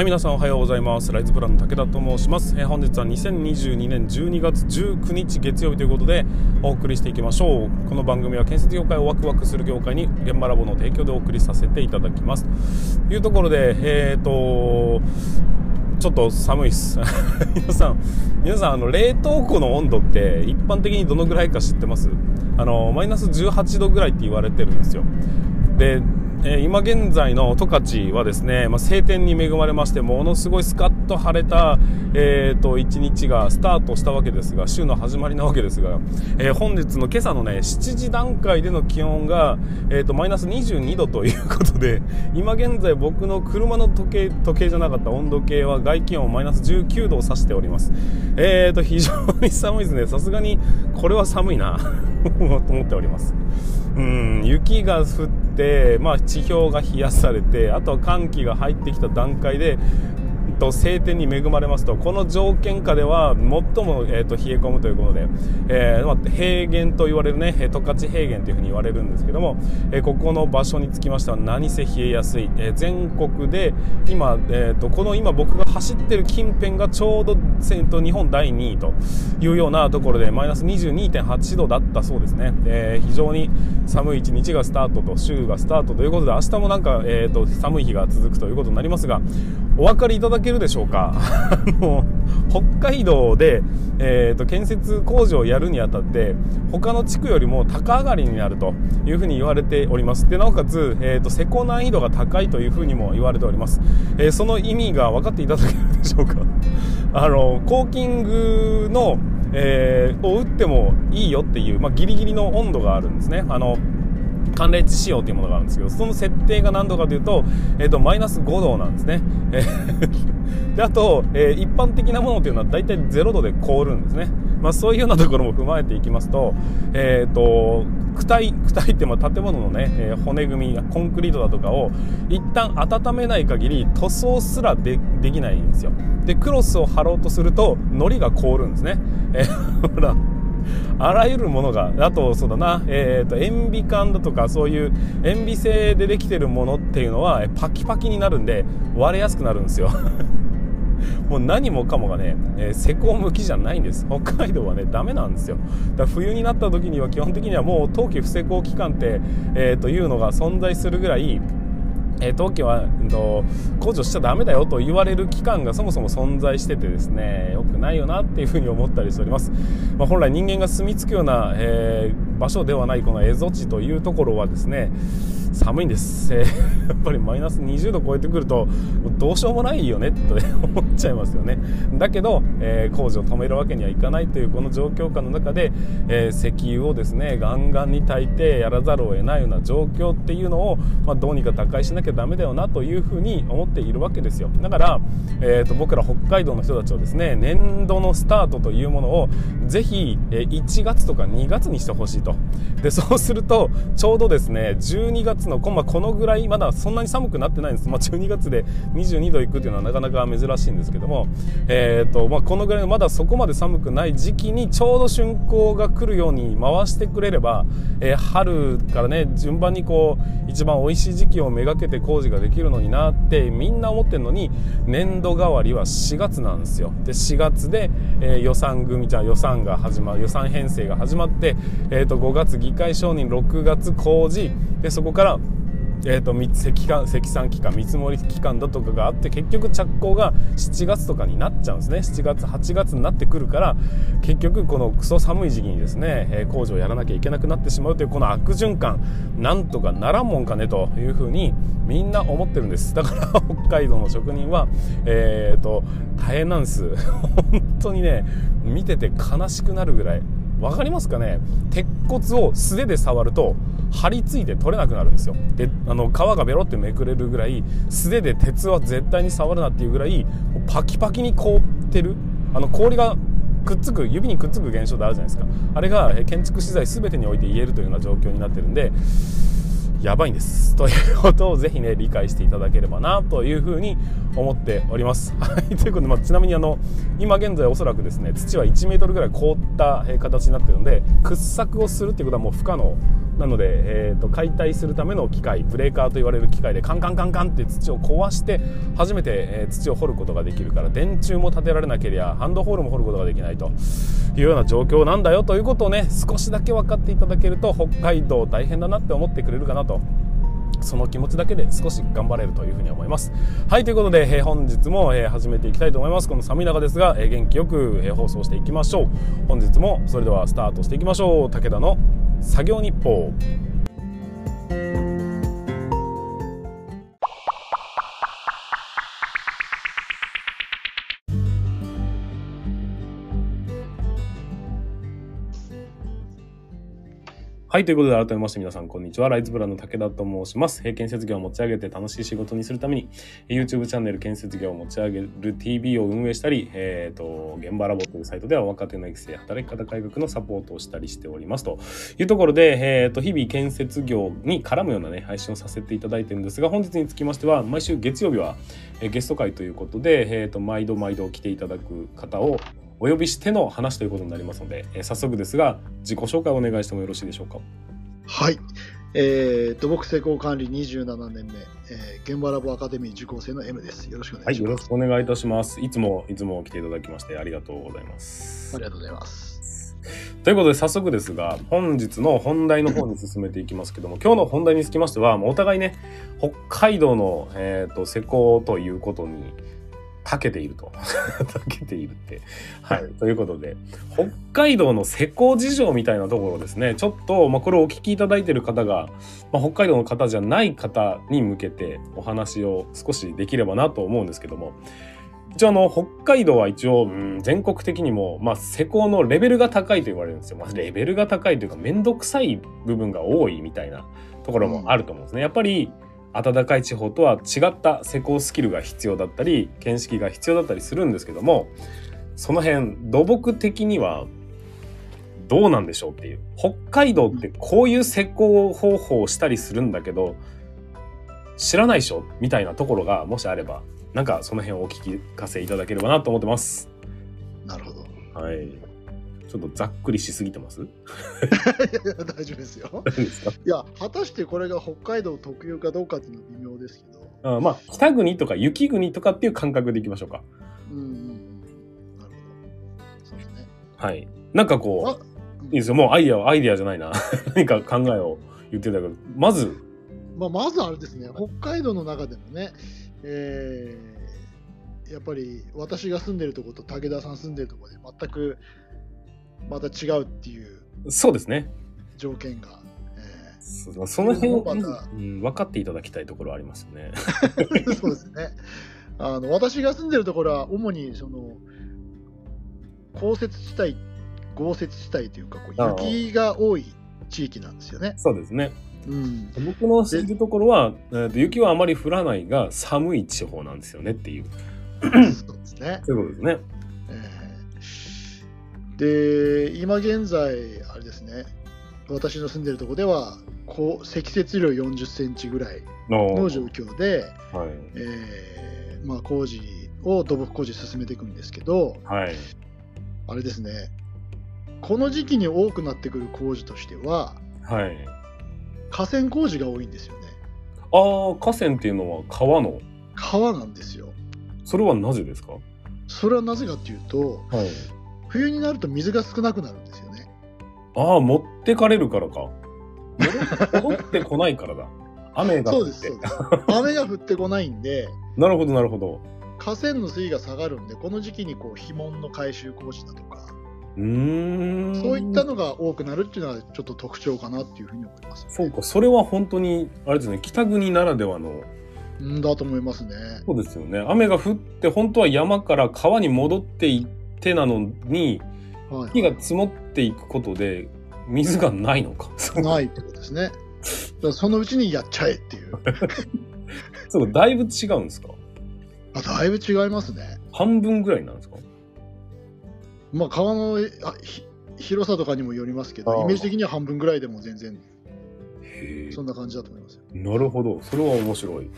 はい皆さんおはようございます。ライズプランの武田と申します、えー、本日は2022年12月19日月曜日ということでお送りしていきましょう。この番組は建設業界をワクワクする業界に現場ラボの提供でお送りさせていただきます。というところでえっ、ー、とちょっと寒いっす。皆さん皆さんあの冷凍庫の温度って一般的にどのぐらいか知ってます？あのマイナス18度ぐらいって言われてるんですよ。でえ、今現在の十勝はですね、まあ、晴天に恵まれましてものすごいスカッと晴れた、えーと、1日がスタートしたわけですが週の始まりなわけですが、えー、本日の今朝のね7時段階での気温が、えーと、マイナス22度ということで今現在僕の車の時計時計じゃなかった温度計は外気温マイナス19度を指しております、えーと非常に寒いですね。さすがにこれは寒いな と思っております。うん雪が降って、まあ、地表が冷やされてあとは寒気が入ってきた段階でと晴天に恵まれますとこの条件下では最も、えーと、冷え込むということで、えーまあ、平原と言われるね十勝平原というふうに言われるんですけども、えー、ここの場所につきましては何せ冷えやすい、えー、全国で今、えーと、この今僕が走ってる近辺がちょうど、えーと、日本第2位というようなところでマイナス22.8度だったそうですね、えー、非常に寒い一日がスタートと週がスタートということで明日もなんか、えー、と寒い日が続くということになりますがお分かりいただけけるでしょうか。あの北海道で、えーと、建設工事をやるにあたって他の地区よりも高上がりになるというふうに言われております。でなおかつ、えーと、施工難易度が高いというふうにも言われております、えー、その意味が分かっていただけるでしょうか。あのコーキングの、えー、を打ってもいいよっていう、まあ、ギリギリの温度があるんですね。あの寒冷地仕様というものがあるんですけどその設定が何度かというと,、えーと、マイナス5度なんですね、え であと、えー、一般的なものというのは大体0度で凍るんですね、まあ、そういうようなところも踏まえていきますと,、えーと、躯体躯体ってまあ建物のね、えー、骨組みコンクリートだとかを一旦温めない限り塗装すらでできないんですよ。でクロスを貼ろうとすると糊が凍るんですね、えー、ほら。あらゆるものがあとそうだな、えーと、塩ビ管だとかそういう塩ビ製でできてるものっていうのはパキパキになるんで割れやすくなるんですよ。もう何もかもがね、えー、施工向きじゃないんです。北海道はねダメなんですよ。だ冬になった時には基本的にはもう冬季不施工期間って、えー、というのが存在するぐらいえー、冬季は、えー、と工事しちゃだめだよと言われる期間がそもそも存在しててですね良くないよなっていうふうに思ったりしております、まあ、本来人間が住み着くような、えー、場所ではないこの蝦夷地というところはですね寒いんです、えー、やっぱりマイナス20度超えてくるとどうしようもないよねと思っちゃいますよね。だけど、えー、工事を止めるわけにはいかないというこの状況下の中で、えー、石油をですねガンガンに炊いてやらざるを得ないような状況っていうのを、まあ、どうにか打開しなきゃダメだよなというふうに思っているわけですよ。だから、えーと、僕ら北海道の人たちはですね年度のスタートというものをぜひ1月とか2月にしてほしいと。でそうするとちょうどですね12月の、まあ、このぐらいまだそんなに寒くなってないんです、まあ、12月で22度いくっていうのはなかなか珍しいんですけども、えーとまあ、このぐらいまだそこまで寒くない時期にちょうど竣工が来るように回してくれれば、えー、春からね順番にこう一番美味しい時期をめがけて工事ができるのになってみんな思ってるのに年度代わりは4月なんですよ。で4月で、えー、予算組じゃ予算が始まる予算編成が始まって、えー、と5月議会承認6月工事。でそこからえーと、積積算期間見積もり期間だとかがあって結局着工が7月とかになっちゃうんですね。7月8月になってくるから結局このクソ寒い時期にですね、え、工事をやらなきゃいけなくなってしまうというこの悪循環なんとかならんもんかねというふうにみんな思ってるんです。だから 北海道の職人は、えーと大変なんです。本当にね見てて悲しくなるぐらい。分かりますかね？鉄骨を素手で触ると張り付いて取れなくなるんですよ。であの皮がベロってめくれるぐらい素手で鉄は絶対に触るなっていうぐらいパキパキに凍ってる。あの氷がくっつく指にくっつく現象ってあるじゃないですか。あれが建築資材全てにおいて言えるというような状況になってるんでやばいんですということをぜひね理解していただければなというふうに思っております。はい、ということで、まあ、ちなみにあの今現在おそらくですね土は1 m ぐらい凍った形になってるので掘削をするっていうことはもう不可能なので、えーと、解体するための機械ブレーカーと言われる機械でカンカンカンカンって土を壊して初めて、えー、土を掘ることができるから電柱も立てられなければハンドホールも掘ることができないというような状況なんだよということをね少しだけ分かっていただけると北海道大変だなって思ってくれるかなと。その気持ちだけで少し頑張れるというふうに思います。はい、ということで、えー、本日も、えー、始めていきたいと思います。この寒い中ですが、えー、元気よく、えー、放送していきましょう。本日もそれではスタートしていきましょう。武田の作業日報。はい。ということで、改めまして皆さん、こんにちは。ライズブラの武田と申します。建設業を持ち上げて楽しい仕事にするために、YouTube チャンネル建設業を持ち上げる TV を運営したり、えっ、ー、と、現場ラボというサイトでは若手の育成、働き方改革のサポートをしたりしております。というところで、えっ、ー、と、日々建設業に絡むようなね、配信をさせていただいてるんですが、本日につきましては、毎週月曜日は、えゲスト会ということで、えっ、ー、と、毎度毎度来ていただく方を、お呼びしての話ということになりますので、え早速ですが、自己紹介をお願いしてもよろしいでしょうか？はい。えー、土木施工管理27年目、えー、現場ラボアカデミー受講生の M です。よろしくお願いします。はい、よろしくお願いいたします。いつも、いつも来ていただきましてありがとうございます。ありがとうございます。ということで早速ですが本日の本題の方に進めていきますけども 今日の本題につきましてはお互いね北海道の、えーと施工ということに長けていると。長けているって。はい。ということで、北海道の施工事情みたいなところですね。ちょっと、まあ、これをお聞きいただいている方が、まあ、北海道の方じゃない方に向けてお話を少しできればなと思うんですけども、一応あの、北海道は一応、うん、全国的にも、まあ、施工のレベルが高いと言われるんですよ。まあ、レベルが高いというか、めんどくさい部分が多いみたいなところもあると思うんですね。やっぱり、暖かい地方とは違った施工スキルが必要だったり見識が必要だったりするんですけどもその辺土木的にはどうなんでしょうっていう北海道ってこういう施工方法をしたりするんだけど知らないでしょみたいなところがもしあればなんかその辺をお聞かせいただければなと思ってます。なるほど。はい。ちょっとざっくりしすぎてます？いや大丈夫ですよ。いや、果たしてこれが北海道特有かどうかっていうのは微妙ですけど。あまあ、北国とか雪国とかっていう感覚でいきましょうか。うん、うん。なるほど。そうですね。はい。なんかこう、いいですよ。もうアイデアはアイデアじゃないな。何か考えを言ってたけど、まず？まあ、まずあれですね、北海道の中でもね、えー、やっぱり私が住んでるところと武田さん住んでるところで全くまた違うっていう。そうですね。条件が、えー、その辺を、また、うん、分かっていただきたいところありますよね。そうですね。あの私が住んでるところは主にその降雪地帯豪雪地帯というかこう雪が多い地域なんですよね。そうですね。うん、僕の住んでるところは、雪はあまり降らないが寒い地方なんですよねっていう。そうですね。そういうことですねで今現在あれですね私の住んでるとこではこう積雪量40センチぐらいの状況で、はい。えーまあ、工事を土木工事進めていくんですけど、はい、あれですねこの時期に多くなってくる工事としては、はい、河川工事が多いんですよね。ああ河川っていうのは川の？川なんですよ。それはなぜですか？それはなぜかっていうと、はい、冬になると水が少なくなるんですよね。ああ、持ってかれるからか。戻ってこないからだ。雨が降って。そうです、雨が降ってこないんで。なるほど、なるほど。河川の水位が下がるんで、この時期にこう、肥門の改修工事だとか、うんそういったのが多くなるっていうのはちょっと特徴かなっていうふうに思います、ね、そうか、それは本当に、あれですね、北国ならではの。んだと思いますね。そうですよね。雨が降って、本当は山から川に戻っていって、手なのに、木が積もっていくことで水がないのか。ないってことですね。そのうちにやっちゃえっていう。そうだいぶ違うんですか？あだいぶ違いますね。半分ぐらいなんですか？まあ川のあ広さとかにもよりますけど、イメージ的には半分ぐらいでも全然そんな感じだと思いますなるほど。それは面白い。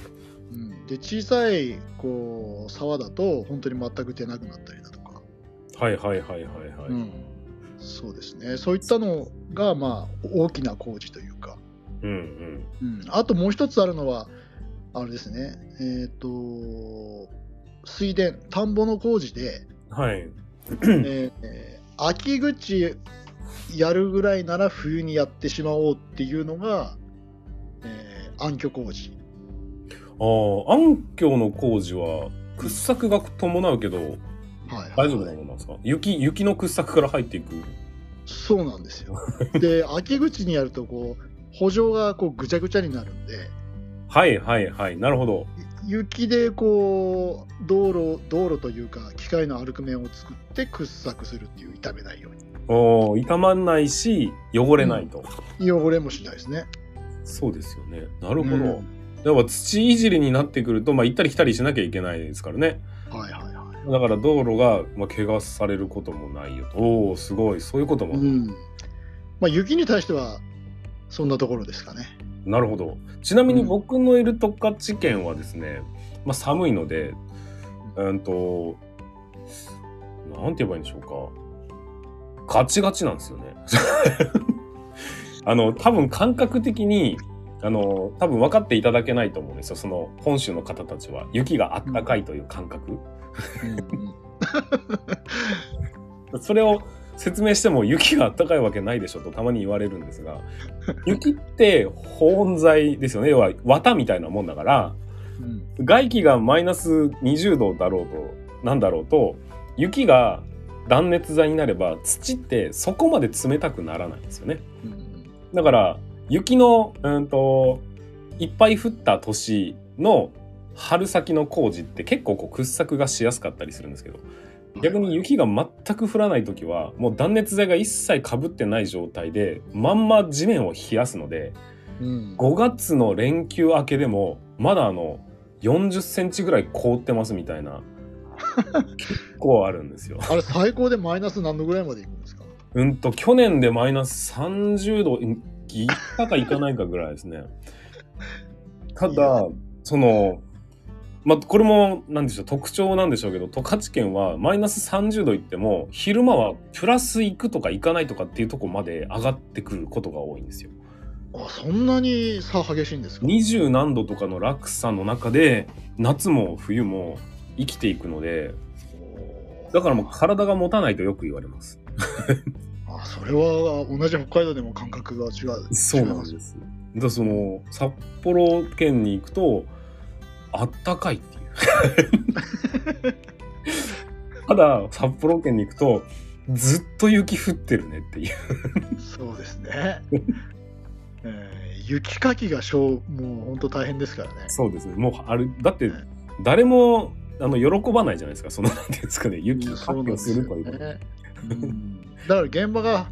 うん、で小さいこう沢だと本当に全く出なくなったりだとかはいはいはいはいはい。うん、そうですね。そういったのがまあ大きな工事というか、うんうん。うん、あともう一つあるのはあれですね。えっ、ー、と水田田んぼの工事で、はい。えー、秋口やるぐらいなら冬にやってしまおうっていうのが、えー、暗渠工事。ああ暗渠の工事は掘削が伴うけど、はい、はい、大丈夫なものなんですか？雪雪の掘削から入っていく？そうなんですよ。で 秋口にやるとこう補助がこうぐちゃぐちゃになるんで。はいはいはい。なるほど。雪でこう道路道路というか機械の歩く面を作って掘削するっていう傷めないように。お傷まんないし汚れないと、うん、汚れもしないですね。そうですよね。なるほど、うん、土いじりになってくると、まあ、行ったり来たりしなきゃいけないですからね。はいはいはいだから道路が、まあ、怪我されることもないよ。とおおすごい。そういうことも、うん、まあ、雪に対してはそんなところですかね。なるほど。ちなみに僕のいる十勝県はですね、まあ、寒いのでうんとなんて言えばいいんでしょうか。ガチガチなんですよね。あの多分感覚的にあの多分分かっていただけないと思うんですよ。その本州の方たちは。雪があったかいという感覚、それを説明しても雪があったかいわけないでしょとたまに言われるんですが 雪って保温材ですよね。要は綿みたいなもんだから、うん、外気がマイナス20度だろうとなんだろうと雪が断熱材になれば土ってそこまで冷たくならないんですよね。うん、だから雪の、うんと、いっぱい降った年の春先の工事って結構こう掘削がしやすかったりするんですけど逆に雪が全く降らない時はもう断熱材が一切かぶってない状態でまんま地面を冷やすので、うん、5月の連休明けでもまだあの40センチぐらい凍ってますみたいな結構あるんですよ。あれ最高でマイナス何度ぐらいまでいくんですか？うんと去年でマイナス30度いったかいかないかぐらいですね。ただ、その、まあ、これも、なんでしょう、特徴なんでしょうけど、十勝県はマイナス30度いっても、昼間はプラス行くとか行かないとかっていうとこまで上がってくることが多いんですよ。あ、そんなに差激しいんですか？二十何度とかの落差の中で、夏も冬も生きていくので、だからもう体が持たないとよく言われます。あそれは同じ北海道でも感覚が違う。そうなんです。だその札幌県に行くとあったかいっていう。ただ札幌県に行くとずっと雪降ってるねっていうそうですね。えー、雪かきがしょうもう本当大変ですからね。そうですね。もうあるだって誰も、あの喜ばないじゃないですか。そのなんていうんですかね雪かきをするという。ね、うんだから現場が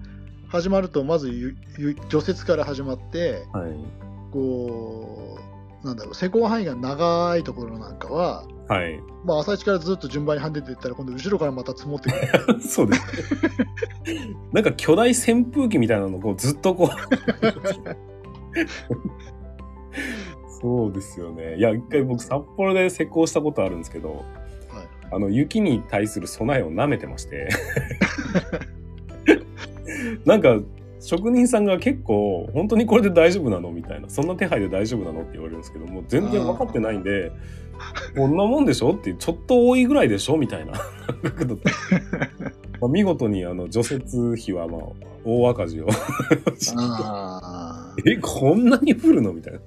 始まるとまず除雪から始まって、はい、こうなんだろう施工範囲が長いところなんかは、はい。まあ、朝一からずっと順番にはんでていったら今度後ろからまた積もってくる。そうですなんか巨大扇風機みたいなのをずっとこう。そうですよね。いや一回僕札幌で施工したことあるんですけど、はい、あの雪に対する備えをなめてまして。なんか職人さんが結構本当にこれで大丈夫なのみたいなそんな手配で大丈夫なのって言われるんですけども全然分かってないんでこんなもんでしょってちょっと多いぐらいでしょみたいな。まあ見事にあの除雪費はまあ大赤字をえこんなに降るの？みたいな。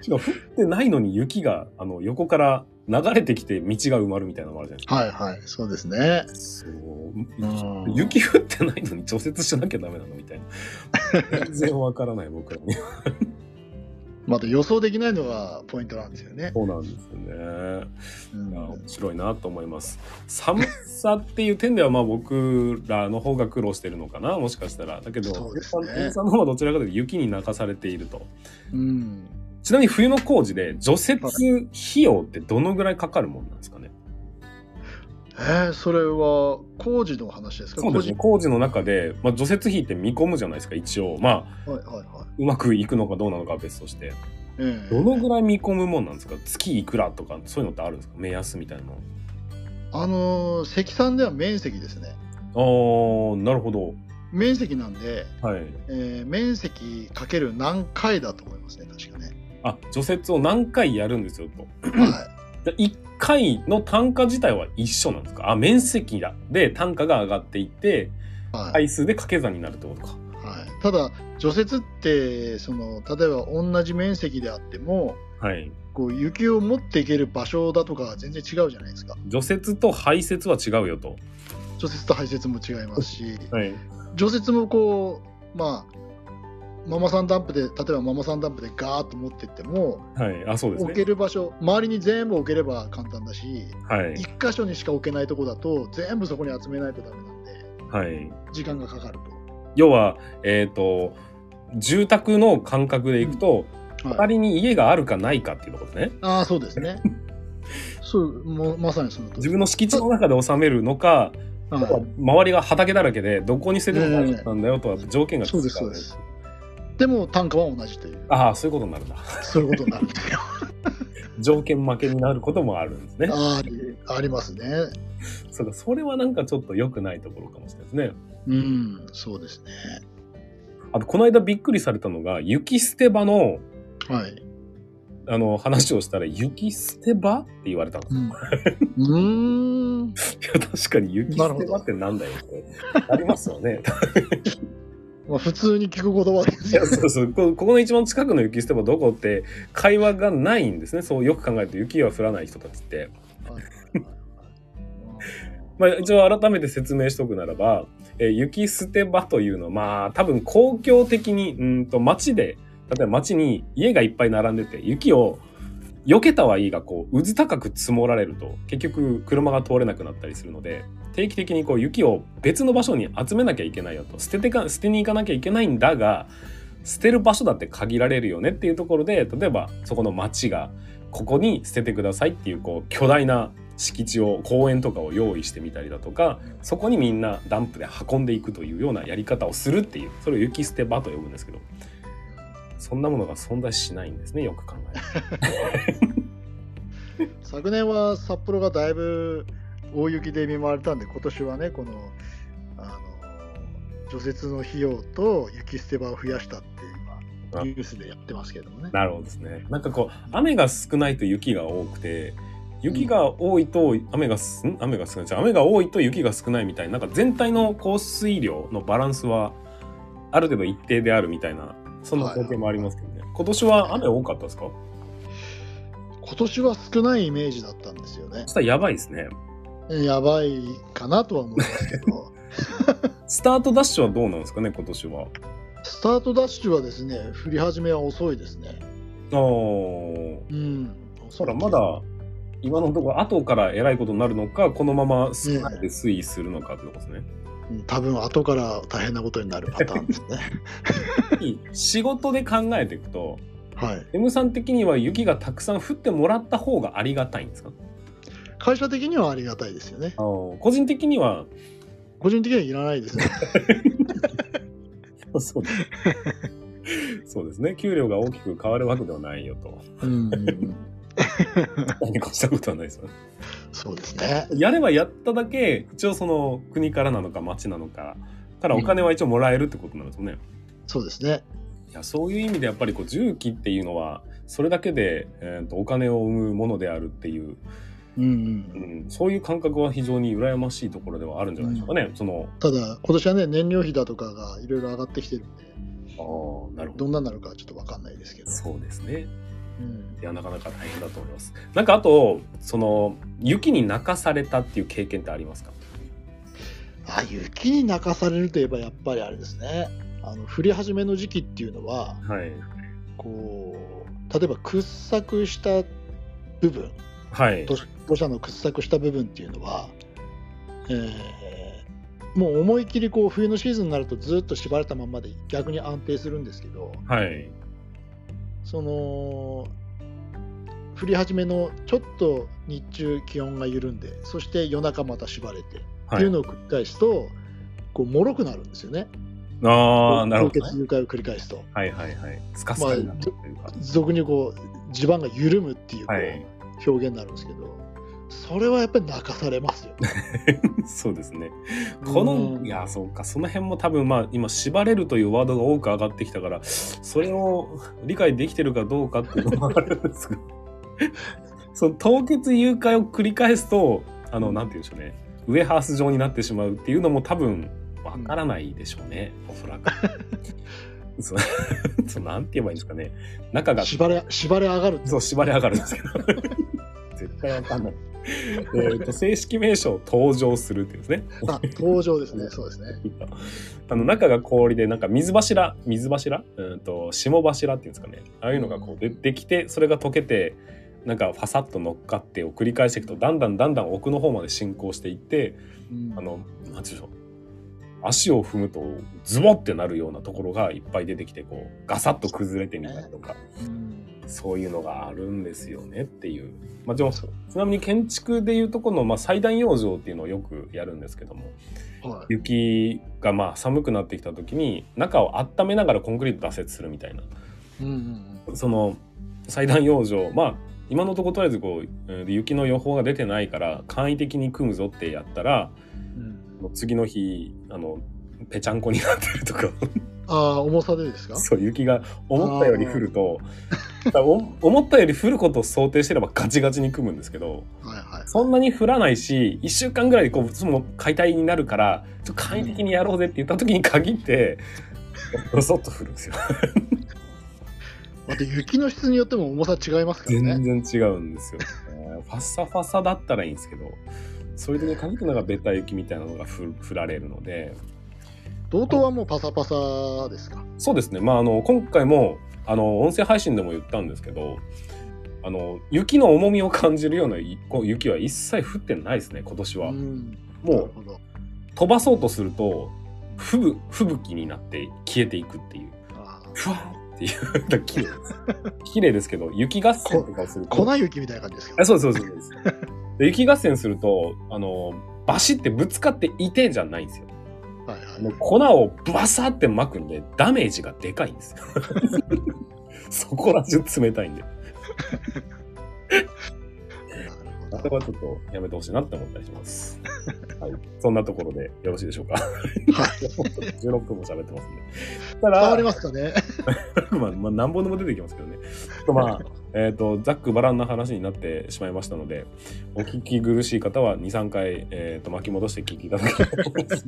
しかも降ってないのに雪があの横から流れてきて道が埋まるみたいなのもあるじゃないですか。はいはい、そうですね。そう。雪降ってないのに除雪しなきゃダメなのみたいな。全然わからない僕らに。また予想できないのがポイントなんですよね。そうなんですよね。うん、面白いなと思います。寒さっていう点ではまあ僕らの方が苦労してるのかなもしかしたら。だけど、ね、さんの方はどちらかというと雪に泣かされていると。うん。ちなみに冬の工事で除雪費用ってどのぐらいかかるもんなんですかね？えー、それは工事の話ですか？そうですね。工事。の中で、まあ、除雪費って見込むじゃないですか？一応。まあ、はいはいはい、うまくいくのかどうなのかは別として、えー、どのぐらい見込むもんなんですか？月いくらとかそういうのってあるんですか？目安みたいなあのー、積算では面積ですね。あああ、なるほど。面積なんで、はい。えー面積かける何回だと思いますね、確かね。あ、除雪を何回やるんですよと。はで1回の単価自体は一緒なんですか？あ、面積だ。で、単価が上がっていって。回数で掛け算になるってことか。はい、ただ、除雪って、その、例えば同じ面積であっても、はい。こう雪を持っていける場所だとかは全然違うじゃないですか。除雪と排雪は違うよと。除雪と排雪も違いますし、はい。除雪もこう、まあ、ママさんダンプで、例えばママさんダンプでガーッと持ってっても、はい。あ、そうです置けね。る場所、周りに全部置ければ簡単だし、はい。一箇所にしか置けないとこだと、全部そこに集めないとダメなんで、はい。時間がかかる要は、えっ、と、住宅の感覚でいくと、と。はい、隣に家があるかないかっていうところですね。ああ、そうですね。そう、もうまさにその自分の敷地の中で収めるのか、はい周りが畑だらけでどこに捨てても大丈夫なんだよとは条件が違そうです、そうです。でも単価は同じという、ああ、そういうことになるんだ。そういうことになるんですよ。条件負けになることもあるんですね。ありありますね。そうか、それはなんかちょっと良くないところかもしれないですね。うん、そうですね。あと、この間びっくりされたのが、雪捨て場の、はい。あの、話をしたら、雪捨て場って言われたんですよ。うん。ん。いや、確かに雪捨て場ってなんだよって。ありますよね。まあ、普通に聞く言葉ですよ。そうそう。こここの一番近くの雪捨て場どこって、会話がないんですね。そうよく考えると雪は降らない人たちって。はいまあ、一応改めて説明しておくならば、えー雪捨て場というのは、まあ、多分公共的に、うんと街で、例えば街に家がいっぱい並んでて、雪を避けたはいいが、こう、渦高く積もられると、結局車が通れなくなったりするので、定期的にこう雪を別の場所に集めなきゃいけないよと、捨ててか、捨てに行かなきゃいけないんだが、捨てる場所だって限られるよねっていうところで、例えばそこの町が、ここに捨ててくださいっていう、こう、巨大な敷地を、公園とかを用意してみたりだとか、そこにみんなダンプで運んでいくというようなやり方をするっていう、それを雪捨て場と呼ぶんですけど、そんなものが存在しないんですね、よく考える 昨年は札幌がだいぶ大雪で見舞われたんで、今年はね、この、あの、除雪の費用と雪捨て場を増やしたって今、あニュースでやってますけどもねと。。なるほどですね。なんかこう、雨が少ないと雪が多くて、雪が多いと雨がす、ん雨が少ない。雨が多いと雪が少ないみたいな、なんか全体の降水量のバランスは、ある程度一定であるみたいな、そんな光景もありますけどね。今年は雨多かったですか？今年は少ないイメージだったんですよねそ。したらやばいですね。やばいかなとは思いますけど、スタートダッシュはどうなんですかね、今年は？スタートダッシュはですね、降り始めは遅いですね。あー。うん。そら、まだ、今のところ後からえらいことになるのか、このまま少ないで推移するのかってことですね。うん多分後から大変なことになるパターンですね。仕事で考えていくと、はい。M さん的には雪がたくさん降ってもらった方がありがたいんですか？会社的にはありがたいですよね。個人的には、個人的にはいらないですね。そうです。そうですね。給料が大きく変わるわけではないよと。うん。何かしたことはないですよね。そうですね。やればやっただけ、一応その国からなのか町なのか、からお金は一応もらえるってことなんですよね。そうですね。いやそういう意味でやっぱりこう重機っていうのはそれだけで、えー、とお金を生むものであるっていう、うんうんうん、そういう感覚は非常に羨ましいところではあるんじゃないでしょうかね。そのただ、今年はね、燃料費だとかがいろいろ上がってきてるんで、あーなるほどどんなになるかはちょっとわかんないですけど。そうですね。うん。いやなかなか大変だと思います。なんかあとその雪に泣かされたっていう経験ってありますか？あ雪に泣かされるといえばやっぱりあれですね。あの降り始めの時期っていうのははい。こう例えば掘削した部分はい。土土砂の掘削した部分っていうのは、えーもう思い切りこう冬のシーズンになるとずっと縛られたままで逆に安定するんですけどはいその降り始めのちょっと日中気温が緩んでそして夜中また縛れてはい。っていうのを繰り返すと、こう脆くなるんですよね。ああなるほど、ね、凍結融解を繰り返すと。はいはいはい。スカスカになるというか、俗にこう地盤が緩むっていうこうはい。表現になるんですけど、それはやっぱり泣かされますよ、ね、そうですね。このいやそうかその辺も多分まあ今縛れるというワードが多く上がってきたからそれを理解できてるかどうかっていうのもあるんですが その凍結誘拐を繰り返すとあのなんて言うんでしょうね。ウエハース状になってしまうっていうのも多分わからないでしょうね、うん、おそらく。そそなんて言えばいいんですかね。中が縛れ縛れ上がるそう縛れ上がるんですけど。絶対わかんない えっと正式名称登場するっていうんですね。あ登場ですね。そうですね。あの中が氷でなんか水柱水柱？うんと霜柱っていうんですかね。ああいうのがこう出てきてそれが溶けてなんかファサッと乗っかってを繰り返していくとだんだんだんだん奥の方まで進行していって、うん、あの何て言うんでしょう。足を踏むとズボってなるようなところがいっぱい出てきてこうガサッと崩れてみたりとか、そういうのがあるんですよねっていう。まあ、ちなみに建築でいうとこの、まあ、祭壇養生っていうのをよくやるんですけども、はい、雪がまあ寒くなってきた時に中を温めながらコンクリート脱雪するみたいな、うんうんうん、その祭壇養生まあ今のところとりあえずこう雪の予報が出てないから簡易的に組むぞってやったら、うん、次の日あのぺちゃんこになってるとか。ああ重さでですか？そう雪が思ったより降ると思ったより降ることを想定してればガチガチに組むんですけど、はいはい、そんなに降らないし1週間ぐらいでこうその解体になるからちょっと簡易的にやろうぜって言った時に限ってドソッと降るんですよまた雪の質によっても重さ違いますからね。全然違うんですよ、ね。ファッサファサだったらいいんですけど、そういう時に限ってのがベタ雪みたいなのが降られるので。同等はもうパサパサですか？そうですね。まあ、あの、今回も、あの、音声配信でも言ったんですけど、あの、雪の重みを感じるような雪は一切降ってないですね、今年は。うもう、飛ばそうとすると、吹雪になって消えていくっていう。ふわっていう。綺麗です。綺麗ですけど、雪合戦とかすると。粉雪みたいな感じですか？あそうそうそうそうです。で雪合戦すると、あの、バシってぶつかっていてじゃないんですよ。はいはい、もう粉をバサって巻くんで、ダメージがでかいんですよ。そこら中冷たいんで。それはちょっとやめてほしいなって思ったりします。はい。そんなところでよろしいでしょうか。はい。16分も喋ってますんで。たら、変わりますかね。まあ、まあ、何本でも出てきますけどね。とまあ、えっ、ー、と、ざっくばらんな話になってしまいましたので、お聞き苦しい方は2、3回、えっ、ー、と、巻き戻して聞いていただければと思います。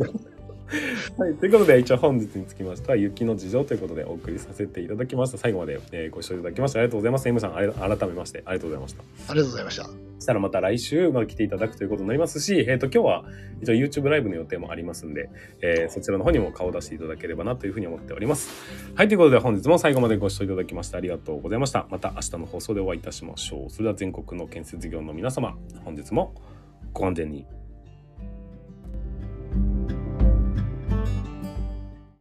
はい、ということで一応本日につきましては雪の事情ということでお送りさせていただきました。最後まで、えー、ご視聴いただきましてありがとうございます。M さん改めましてありがとうございました。ありがとうございました。したらまた来週まで来ていただくということになりますし、えっ、ー、と今日は一応 YouTube ライブの予定もありますんで、えー、そちらの方にも顔を出していただければなというふうに思っております。はいということで本日も最後までご視聴いただきましてありがとうございました。また明日の放送でお会いいたしましょう。それでは全国の建設業の皆様本日もご安全に